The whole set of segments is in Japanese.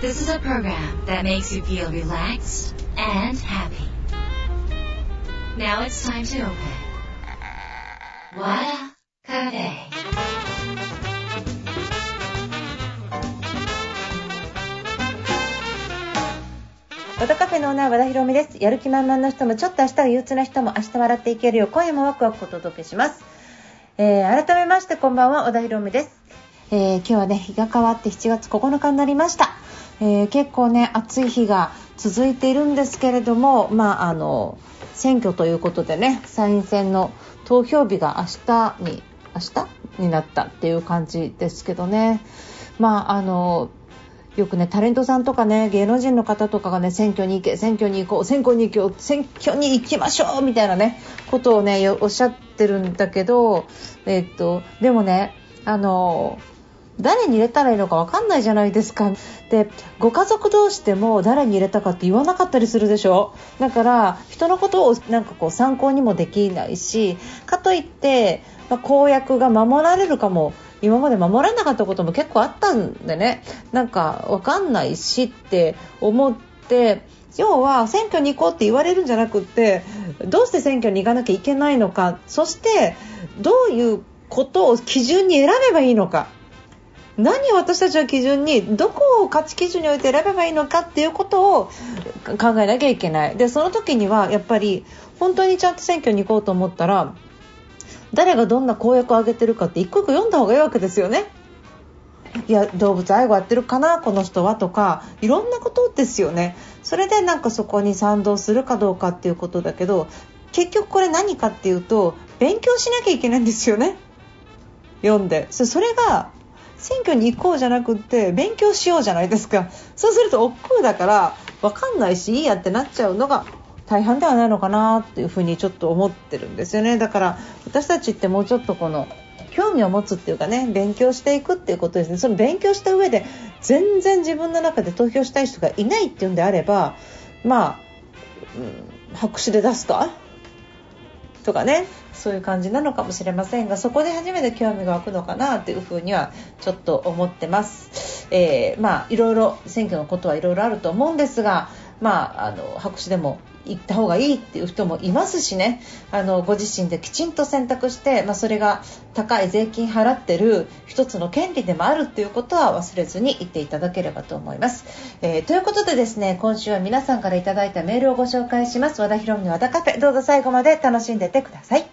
This is a program that makes you feel relaxed and happy. Now it's time to open. Wada Cafe. 和田カフェのオーナー和田博美ですやる気満々の人もちょっと明日が憂鬱な人も明日笑っていけるよう今夜もワクワクお届けします、えー改めましてこんばんは和田博美です、えー今日はね日が変わって7月9日になりました、えー結構ね暑い日が続いているんですけれどもまああの選挙ということでね参院選の投票日が明日に明日になったっていう感じですけどね。まああのよくねタレントさんとかね芸能人の方とかがね選挙に行け選挙に行こう選挙に行こう選挙に行きましょうみたいなねことをねおっしゃってるんだけどえっとでもねあの誰に入れたらいいのか分かんないじゃないですか。でご家族同士でも誰に入れたかって言わなかったりするでしょ。だから人のことをなんかこう参考にもできないしかといって、まあ、公約が守られるかも今まで守られなかったことも結構あったんでね。なんか分かんないしって思って要は選挙に行こうって言われるんじゃなくってどうして選挙に行かなきゃいけないのか。そしてどういうことを基準に選べばいいのか。何を私たちは基準にどこを価値基準に置いて選べばいいのかっていうことを考えなきゃいけない。でその時にはやっぱり本当にちゃんと選挙に行こうと思ったら誰がどんな公約を挙げてるかって一個一個読んだ方がいいわけですよね。いや動物愛護やってるかなこの人はとかいろんなことですよね。それでなんかそこに賛同するかどうかっていうことだけど結局これ何かっていうと勉強しなきゃいけないんですよね。読んで。それが選挙に行こうじゃなくって勉強しようじゃないですか。そうすると億劫だから分かんないしいいやってなっちゃうのが大半ではないのかなっていうふうにちょっと思ってるんですよね。だから私たちってもうちょっとこの興味を持つっていうかね勉強していくっていうことですね。その勉強した上で全然自分の中で投票したい人がいないっていうんであればまあ、うん、白紙で出すか？とかねそういう感じなのかもしれませんがそこで初めて興味が湧くのかなっていうふうにはちょっと思ってます、えーまあいろいろ選挙のことはいろいろあると思うんですがまああの白紙でも行った方がいいっていう人もいますしね。あのご自身できちんと選択して、まあ、それが高い税金払ってる一つの権利でもあるっていうことは忘れずに言っていただければと思います、えーということでですね今週は皆さんからいただいたメールをご紹介します。和田博美の和田カフェ。どうぞ最後まで楽しんでってください。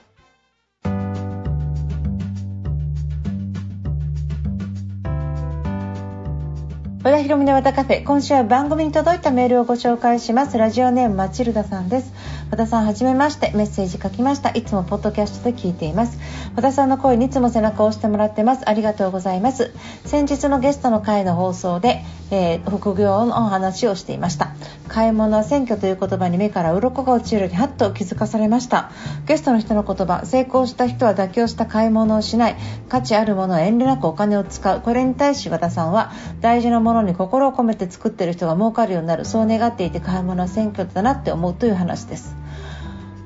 和田博美の和田カフェ。今週は番組に届いたメールをご紹介します。ラジオネームマチルダさんです。和田さんはじめまして。メッセージ書きました。いつもポッドキャストで聞いています。和田さんの声にいつも背中を押してもらってます。ありがとうございます。先日のゲストの会の放送で、えー副業のお話をしていました。買い物は選挙という言葉に目から鱗が落ちるようにハッと気づかされました。ゲストの人の言葉成功した人は妥協した買い物をしない。価値あるものは遠慮なくお金を使う。これに対し和田さんは大事なものに心を込めて作ってる人が儲かるようになるそう願っていて買い物は選挙だなって思うという話です。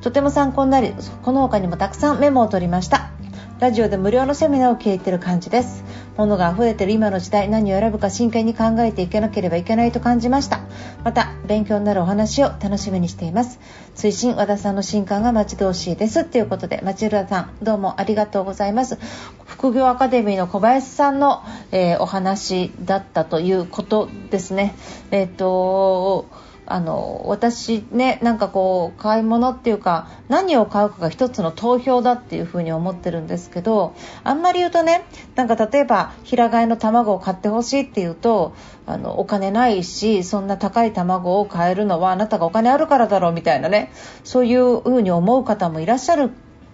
とても参考になりこの他にもたくさんメモを取りました。ラジオで無料のセミナーを聞いてる感じです。物が溢れている今の時代何を選ぶか真剣に考えていかなければいけないと感じました。また勉強になるお話を楽しみにしています。追伸和田さんの新刊が待ち遠しいです。ということで町浦さんどうもありがとうございます。副業アカデミーの小林さんの、えーお話だったということですね。えっ、とあの私ねなんかこう買い物っていうか何を買うかが一つの投票だっていうふうに思ってるんですけどあんまり言うとねなんか例えば平飼いの卵を買ってほしいっていうとあのお金ないしそんな高い卵を買えるのはあなたがお金あるからだろうみたいなねそういうふうに思う方もいらっしゃる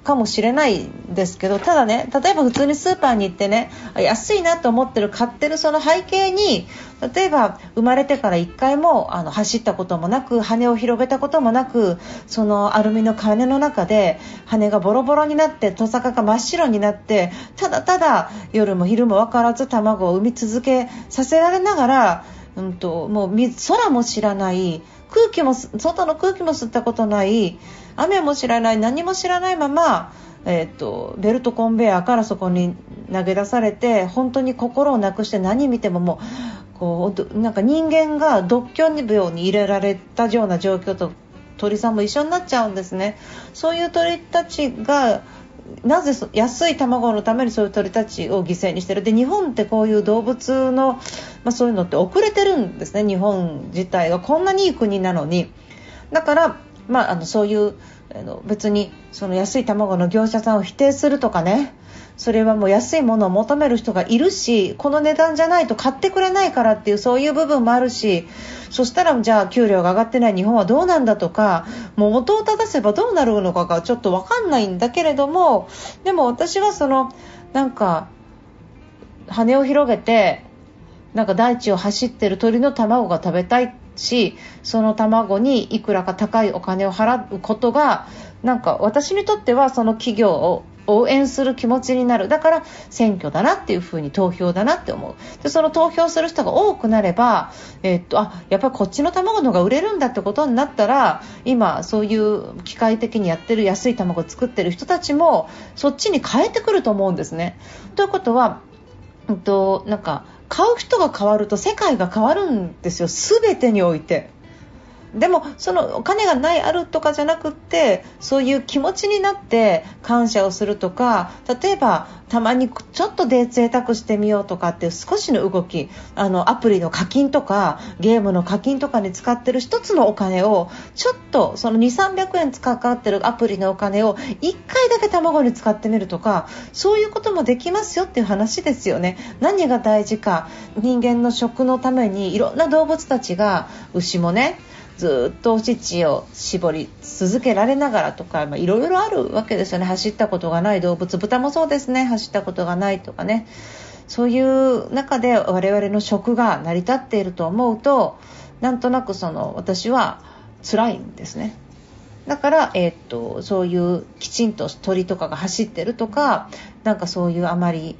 かもしれないですけどただね例えば普通にスーパーに行ってね安いなと思ってる買ってるその背景に例えば生まれてから1回もあの走ったこともなく羽を広げたこともなくそのアルミの羽の中で羽がボロボロになってトサカが真っ白になってただただ夜も昼も分からず卵を産み続けさせられながら、うん、ともう空も知らない空気も外の空気も吸ったことない雨も知らない何も知らないまま、えー、とベルトコンベヤーからそこに投げ出されて本当に心をなくして何見てももうこうなんか人間が独居病に入れられたような状況と鳥さんも一緒になっちゃうんですね。そういう鳥たちがなぜ安い卵のためにそういう鳥たちを犠牲にしてる。で日本ってこういう動物の、まあ、そういうのって遅れてるんですね日本自体が。こんなにいい国なのに。だから、まあ、あのそういうあの別にその安い卵の業者さんを否定するとかね。それはもう安いものを求める人がいるしこの値段じゃないと買ってくれないからっていうそういう部分もあるしそしたらじゃあ給料が上がってない日本はどうなんだとかもう元を正せばどうなるのかがちょっと分かんないんだけれどもでも私はそのなんか羽を広げてなんか大地を走ってる鳥の卵が食べたいしその卵にいくらか高いお金を払うことがなんか私にとってはその企業を応援する気持ちになるだから選挙だなっていうふうに投票だなって思うでその投票する人が多くなれば、えー、っとあやっぱりこっちの卵の方が売れるんだってことになったら今そういう機械的にやってる安い卵を作ってる人たちもそっちに変えてくると思うんですね。ということは、えっと、なんか買う人が変わると世界が変わるんですよ全てにおいて。でもそのお金がないあるとかじゃなくってそういう気持ちになって感謝をするとか例えばたまにちょっとで贅沢してみようとかっていう少しの動きあのアプリの課金とかゲームの課金とかに使ってる1つのお金をちょっとその2300円かかってるアプリのお金を1回だけ卵に使ってみるとかそういうこともできますよっていう話ですよね。何が大事か人間の食のためにいろんな動物たちが牛もねずっとお乳を絞り続けられながらとかいろいろあるわけですよね。走ったことがない動物豚もそうですね。走ったことがないとかね。そういう中で我々の食が成り立っていると思うとなんとなくその私は辛いんですね。だから、えー、っとそういうきちんと鳥とかが走ってるとかなんかそういうあまり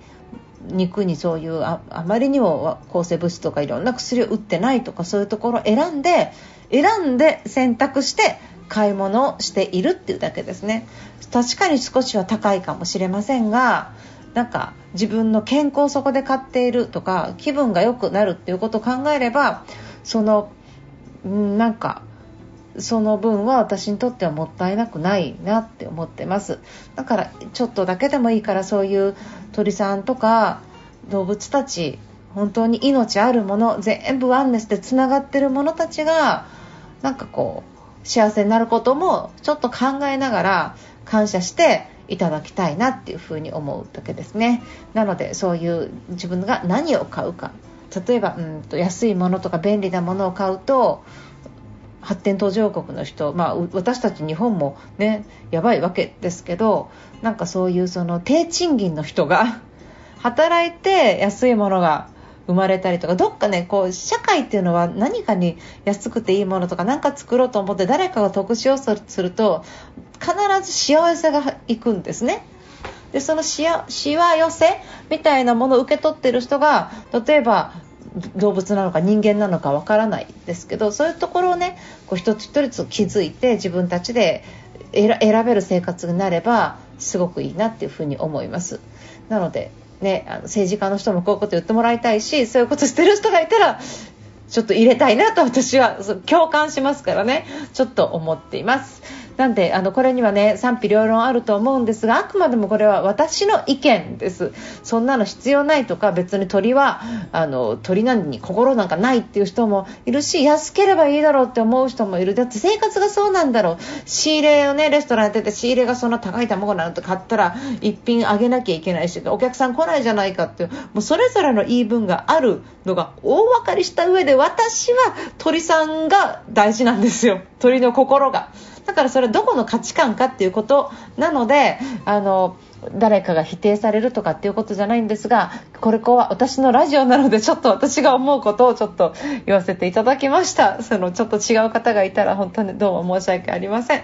肉にそういうあまりにも抗生物質とかいろんな薬を打ってないとかそういうところを選んで選んで選択して買い物をしているっていうだけですね。確かに少しは高いかもしれませんがなんか自分の健康をそこで買っているとか気分が良くなるっていうことを考えればそのなんかその分は私にとってはもったいなくないなって思ってます。だからちょっとだけでもいいからそういう鳥さんとか動物たち本当に命あるもの全部ワンネスでつながってるものたちがなんかこう幸せになることもちょっと考えながら感謝していただきたいなっていうふうに思うだけですね。なのでそういう自分が何を買うか。例えばうんと安いものとか便利なものを買うと発展途上国の人、まあ、私たち日本もねやばいわけですけどなんかそういうその低賃金の人が働いて安いものが生まれたりとかどっかねこう社会っていうのは何かに安くていいものとか何か作ろうと思って誰かが得しようとすると必ず幸せがいくんですね。でそのしわ寄せみたいなものを受け取ってる人が例えば動物なのか人間なのかわからないですけどそういうところをねこう一つ一つ気づいて自分たちで選べる生活になればすごくいいなっていうふうに思います。なのでね、あの政治家の人もこういうこと言ってもらいたいしそういうことしてる人がいたらちょっと入れたいなと私は共感しますからねちょっと思っています。なんであのこれにはね賛否両論あると思うんですがあくまでもこれは私の意見です。そんなの必要ないとか別に鳥はあの鳥なんに心なんかないっていう人もいるし安ければいいだろうって思う人もいる。だって生活がそうなんだろう。仕入れをねレストランやってて仕入れがそんな高い卵なんて買ったら一品あげなきゃいけないしお客さん来ないじゃないかっていうもうそれぞれの言い分があるのが大分かりした上で私は鳥さんが大事なんですよ。鳥の心が。だからそれどこの価値観かっていうことなのであの誰かが否定されるとかっていうことじゃないんですがこれこは私のラジオなのでちょっと私が思うことをちょっと言わせていただきました。そのちょっと違う方がいたら本当にどうも申し訳ありません、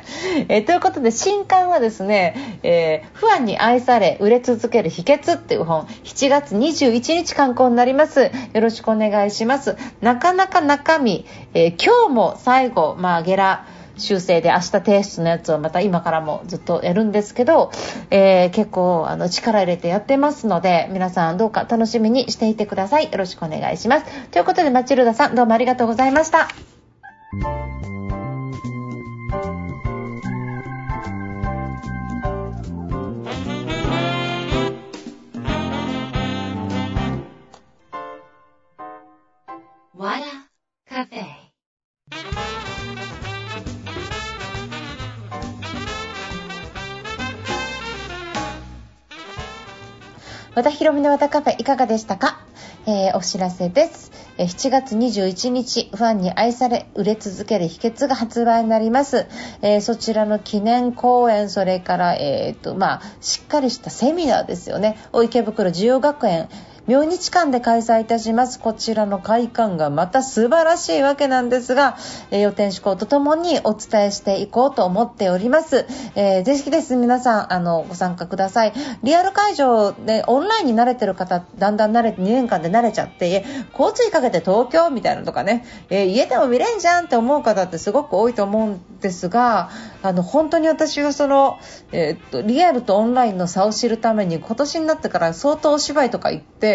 えー、ということで新刊はですね、えー、不安に愛され売れ続ける秘訣っていう本。7月21日刊行になります。よろしくお願いします。なかなか中身、えー、今日も最後まあゲラ修正で明日提出のやつをまた今からもずっとやるんですけど、えー、結構あの力入れてやってますので皆さんどうか楽しみにしていてください。よろしくお願いします。ということでマチルダさんどうもありがとうございました。和田ひろみの和田カフェいかがでしたか、えー、お知らせです。え7月21日、ファンに愛され、売れ続ける秘訣が発売になります。えー、そちらの記念公演、それから、えっ、と、まあ、しっかりしたセミナーですよね。お池袋需要学園、明日間で開催いたします。こちらの会館がまた素晴らしいわけなんですが、えー、予定志向とともにお伝えしていこうと思っております。えー、ぜひです、皆さん、あの、ご参加ください。リアル会場でオンラインに慣れてる方、だんだん慣れて、2年間で慣れちゃって、交通費かけて東京みたいなのとかね、えー、家でも見れんじゃんって思う方ってすごく多いと思うんですが、あの、本当に私はその、えー、っと、リアルとオンラインの差を知るために今年になってから相当お芝居とか行って、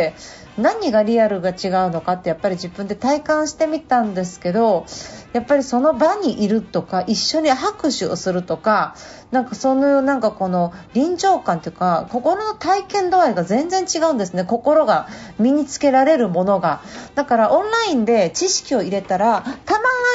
何がリアルが違うのかってやっぱり自分で体感してみたんですけどやっぱりその場にいるとか一緒に拍手をするとかなんかそのなんかこの臨場感というか心の体験度合いが全然違うんですね。心が身につけられるものが。だからオンラインで知識を入れたら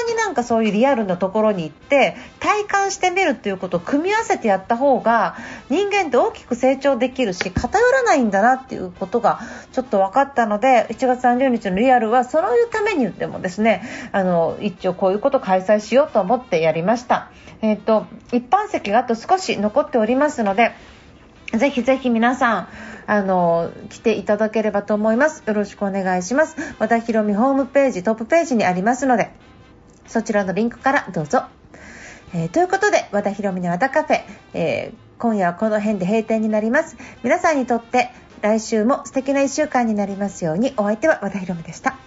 になんかそういうリアルなところに行って体感してみるっていうことを組み合わせてやった方が人間って大きく成長できるし偏らないんだなっていうことがちょっと分かったので1月30日のリアルはそういうために言ってもですねあの一応こういうことを開催しようと思ってやりました。えっ、ー、と一般席があと少し残っておりますのでぜひぜひ皆さん、あの、来ていただければと思います。よろしくお願いします。和田ひろみホームページ、トップページにありますので、そちらのリンクからどうぞ。えー、ということで、和田ひろみの和田カフェ、えー、今夜はこの辺で閉店になります。皆さんにとって来週も素敵な1週間になりますように、お相手は和田ひろみでした。